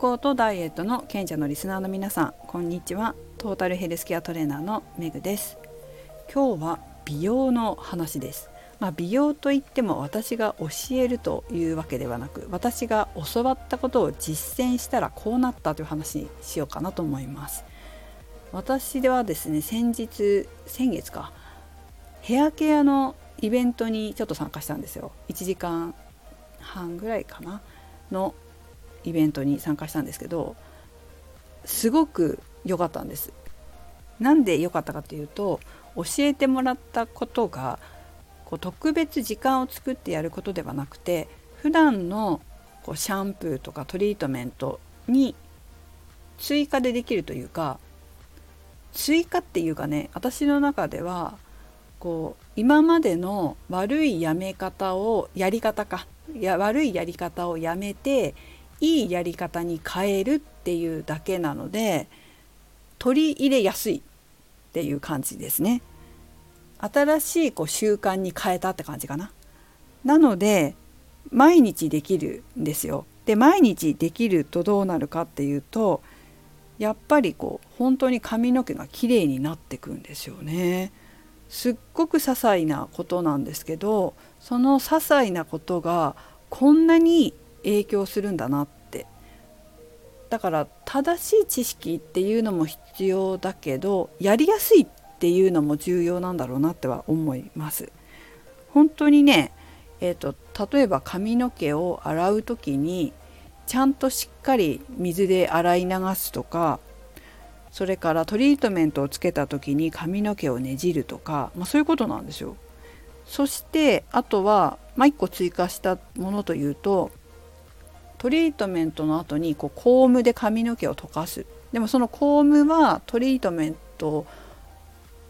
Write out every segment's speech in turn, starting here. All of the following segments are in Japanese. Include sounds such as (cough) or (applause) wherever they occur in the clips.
康とダイエットの賢者のリスナーの皆さんこんにちは。トータルヘルスケアトレーナーのメグです。今日は美容の話です。まあ、美容といっても私が教えるというわけではなく私が教わったことを実践したらこうなったという話にしようかなと思います。私ではですね先日先月かヘアケアのイベントにちょっと参加したんですよ。1時間半ぐらいかな。のイベントに参加したんですけどすごく良かったんです。なんで良かったかというと教えてもらったことがこう特別時間を作ってやることではなくて普段のこうシャンプーとかトリートメントに追加でできるというか追加っていうかね私の中ではこう今までの悪いやめ方をやり方かいや悪いやり方をやめていいやり方に変えるっていうだけなので取り入れやすいっていう感じですね。新しいこう習慣に変えたって感じかな。なので毎日できるんですよ。で毎日できるとどうなるかっていうとやっぱりこう本当に髪の毛が綺麗になってくんですよね。すっごく些細なことなんですけどその些細なことがこんなに影響するんだなってだから正しい知識っていうのも必要だけどやりやすいっていうのも重要なんだろうなっては思います。本当にね、えーと、例えば髪の毛を洗う時にちゃんとしっかり水で洗い流すとかそれからトリートメントをつけた時に髪の毛をねじるとか、まあ、そういうことなんですよ。そしてあとは、まあ、1個追加したものというとトリートメントの後にこうコームで髪の毛を溶かす。でもそのコームはトリートメント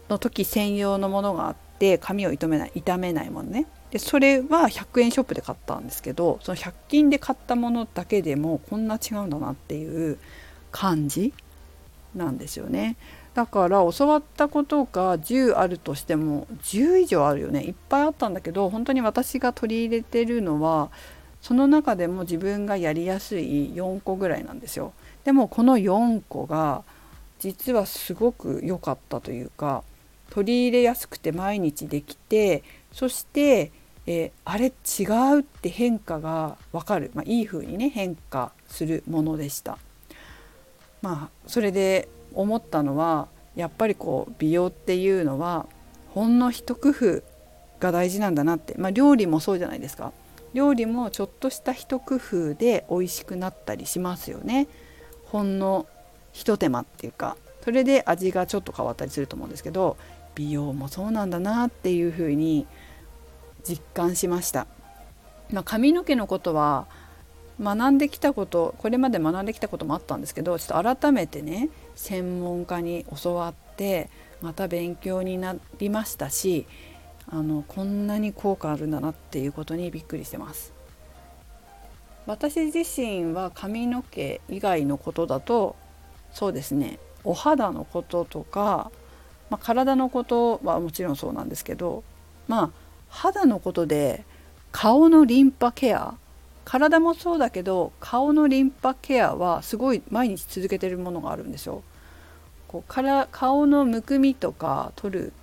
の時専用のものがあって髪を傷めない傷めないものね。でそれは100円ショップで買ったんですけどその100均で買ったものだけでもこんな違うんだなっていう感じなんですよね。だから教わったことが10あるとしても10以上あるよね。いっぱいあったんだけど本当に私が取り入れてるのはその中でも自分がやりやすい4個ぐらいなんですよ。でもこの4個が実はすごく良かったというか取り入れやすくて毎日できてそして、えー、あれ違うって変化が分かる、まあ、いい風にね変化するものでした。まあそれで思ったのはやっぱりこう美容っていうのはほんの一工夫が大事なんだなって、まあ、料理もそうじゃないですか料理もちょっとした一工夫で美味しくなったりしますよね。ほんのひと手間っていうか。それで味がちょっと変わったりすると思うんですけど美容もそうなんだなっていうふうに実感しました、まあ、髪の毛のことは学んできたことこれまで学んできたこともあったんですけどちょっと改めてね専門家に教わってまた勉強になりましたしあのこんなに効果あるんだなっていうことにびっくりしてます。私自身は髪の毛以外のことだとそうですねお肌のこととか、まあ、体のことはもちろんそうなんですけどまあ肌のことで顔のリンパケア体もそうだけど顔のリンパケアはすごい毎日続けてるものがあるんですよ。こうから顔のむくみとか取る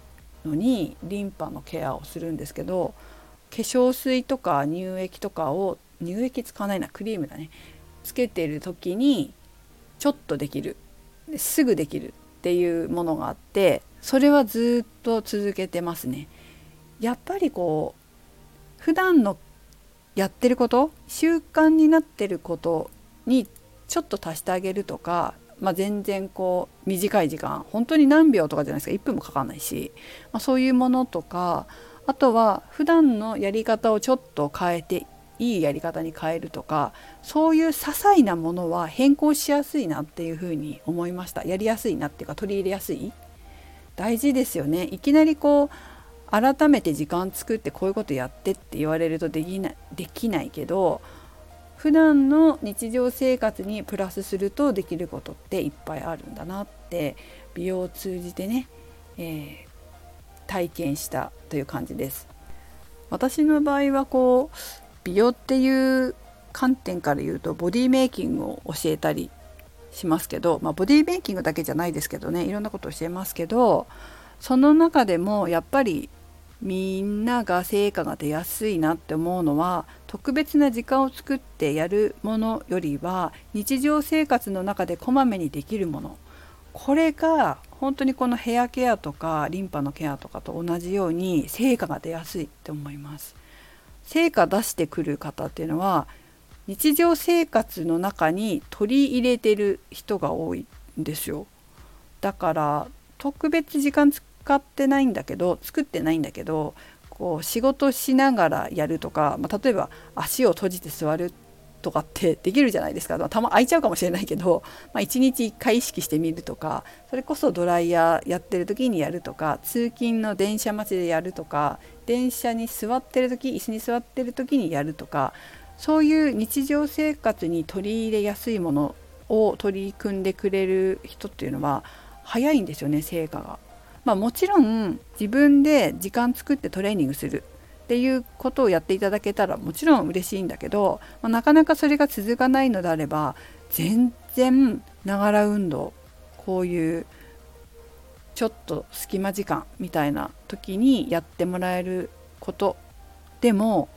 のにリンパのケアをするんですけど化粧水とか乳液とかを乳液使わないなクリームだね。つけてる時にちょっとできる。すぐできる。っていうものがあってそれはずっと続けてますね。やっぱりこう普段のやってること習慣になってることにちょっと足してあげるとか、まあ、全然こう短い時間本当に何秒とかじゃないですか。1分もかかんないし、まあ、そういうものとかあとは普段のやり方をちょっと変えていいやり方に変えるとかそういう些細なものは変更しやすいなっていうふうに思いました。やりやすいなっていうか取り入れやすい。大事ですよね。いきなりこう改めて時間作ってこういうことやってって言われるとできないできないけど普段の日常生活にプラスするとできることっていっぱいあるんだなって美容を通じてね、えー、体験したという感じです。私の場合はこう美容っていう観点から言うとボディメイキングを教えたりしますけど、まあ、ボディメイキングだけじゃないですけどねいろんなことを教えますけどその中でもやっぱりみんなが成果が出やすいなって思うのは特別な時間を作ってやるものよりは日常生活の中でこまめにできるものこれが本当にこのヘアケアとかリンパのケアとかと同じように成果が出やすいって思います。成果出してくる方っていうのは日常生活の中に取り入れてる人が多いんですよ。だから特別時間使ってないんだけど作ってないんだけどこう仕事しながらやるとか、まあ、例えば足を閉じて座るとかって (laughs) できるじゃないですか、まあ、たま空いちゃうかもしれないけど、まあ、1日1回意識してみるとかそれこそドライヤーやってる時にやるとか通勤の電車待ちでやるとか電車に座ってる時椅子に座ってる時にやるとかそういう日常生活に取り入れやすいものを取り組んでくれる人っていうのは早いんですよね成果が。まあ、もちろん自分で時間作ってトレーニングするっていうことをやっていただけたらもちろん嬉しいんだけど、まあ、なかなかそれが続かないのであれば全然ながら運動こういうちょっと隙間時間みたいな時にやってもらえることでも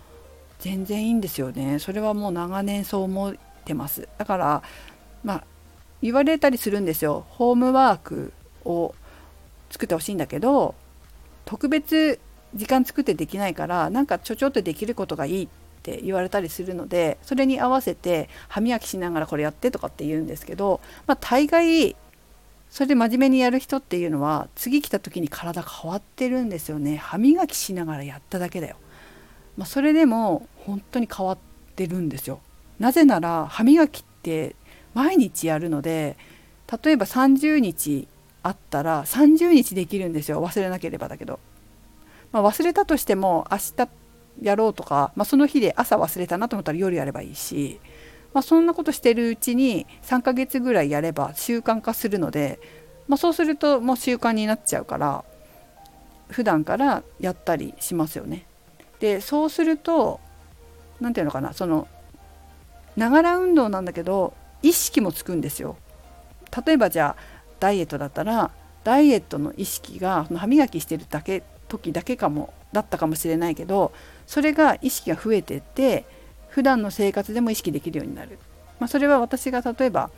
全然いいんですよね。それはもう長年そう思ってます。だからまあ言われたりするんですよ。ホームワークを作ってほしいんだけど特別時間作ってできないからなんかちょちょっとできることがいいって言われたりするのでそれに合わせて歯磨きしながらこれやってとかって言うんですけど、まあ、大概それで真面目にやる人っていうのは次来た時に体変わってるんですよね。歯磨きしながらやっただけだよ、まあ、それでも本当に変わってるんですよ。なぜなら歯磨きって毎日やるので例えば30日あったら30日できるんですよ忘れなければだけど、まあ、忘れたとしても明日やろうとか、まあ、その日で朝忘れたなと思ったら夜やればいいし、まあ、そんなことしてるうちに3ヶ月ぐらいやれば習慣化するので、まあ、そうするともう習慣になっちゃうから普段からやったりしますよね。でそうすると何て言うのかなそのながら運動なんだけど意識もつくんですよ。例えばじゃあダイエットだったらダイエットの意識が歯磨きしてるだけ時だけかもだったかもしれないけどそれが意識が増えてって普段の生活でも意識できるようになる、まあ、それは私が例えば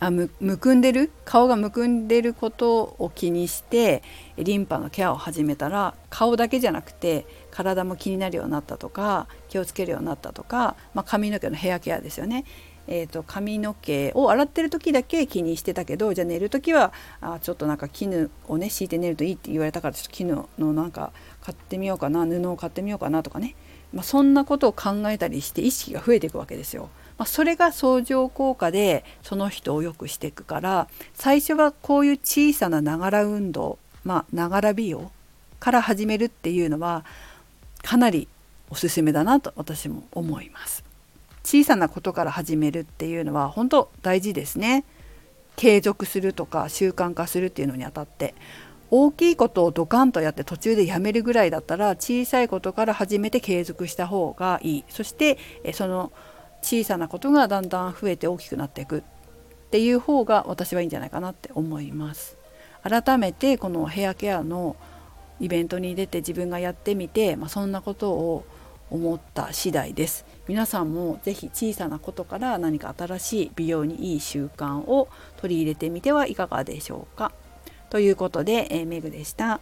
あむくんでる？顔がむくんでることを気にしてリンパのケアを始めたら顔だけじゃなくて体も気になるようになったとか気をつけるようになったとか、まあ、髪の毛のヘアケアですよね。えーと、髪の毛を洗ってる時だけ気にしてたけどじゃあ寝る時はあちょっとなんか絹をね敷いて寝るといいって言われたからちょっと絹のなんか買ってみようかな布を買ってみようかなとかね、まあ、そんなことを考えたりして意識が増えていくわけですよ。まあ、それが相乗効果でその人を良くしていくから最初はこういう小さなながら運動まあながら美容から始めるっていうのはかなりおすすめだなと私も思います。小さなことから始めるっていうのは本当大事ですね。継続するとか習慣化するっていうのにあたって。大きいことをドカンとやって途中でやめるぐらいだったら小さいことから始めて継続した方がいい。そしてその小さなことがだんだん増えて大きくなっていく。っていう方が私はいいんじゃないかなって思います。改めてこのヘアケアのイベントに出て自分がやってみて、まあ、そんなことを思った次第です皆さんも是非小さなことから何か新しい美容にいい習慣を取り入れてみてはいかがでしょうかということで、えー、メグでした。